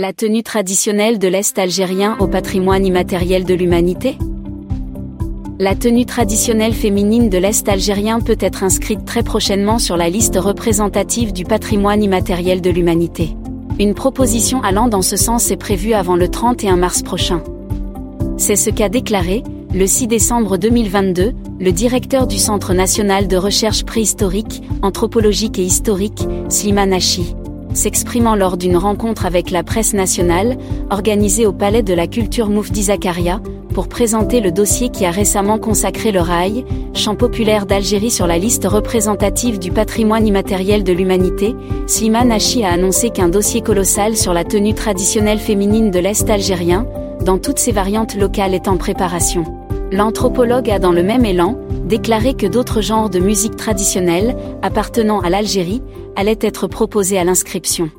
La tenue traditionnelle de l'Est algérien au patrimoine immatériel de l'humanité? La tenue traditionnelle féminine de l'Est algérien peut être inscrite très prochainement sur la liste représentative du patrimoine immatériel de l'humanité. Une proposition allant dans ce sens est prévue avant le 31 mars prochain. C'est ce qu'a déclaré, le 6 décembre 2022, le directeur du Centre national de recherche préhistorique, anthropologique et historique, Slimane Hachi s'exprimant lors d'une rencontre avec la presse nationale, organisée au Palais de la Culture Moufdi Zakaria, pour présenter le dossier qui a récemment consacré le rail, champ populaire d'Algérie sur la liste représentative du patrimoine immatériel de l'humanité, Slimane Hachi a annoncé qu'un dossier colossal sur la tenue traditionnelle féminine de l'Est algérien, dans toutes ses variantes locales est en préparation. L'anthropologue a dans le même élan, déclaré que d'autres genres de musique traditionnelle, appartenant à l'Algérie, allaient être proposés à l'inscription.